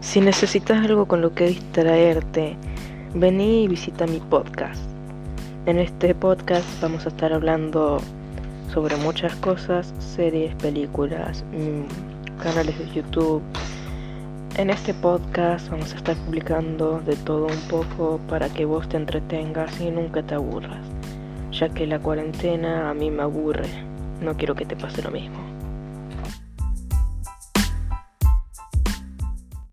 Si necesitas algo con lo que distraerte, vení y visita mi podcast. En este podcast vamos a estar hablando sobre muchas cosas, series, películas, mm, canales de YouTube. En este podcast vamos a estar publicando de todo un poco para que vos te entretengas y nunca te aburras, ya que la cuarentena a mí me aburre. No quiero que te pase lo mismo.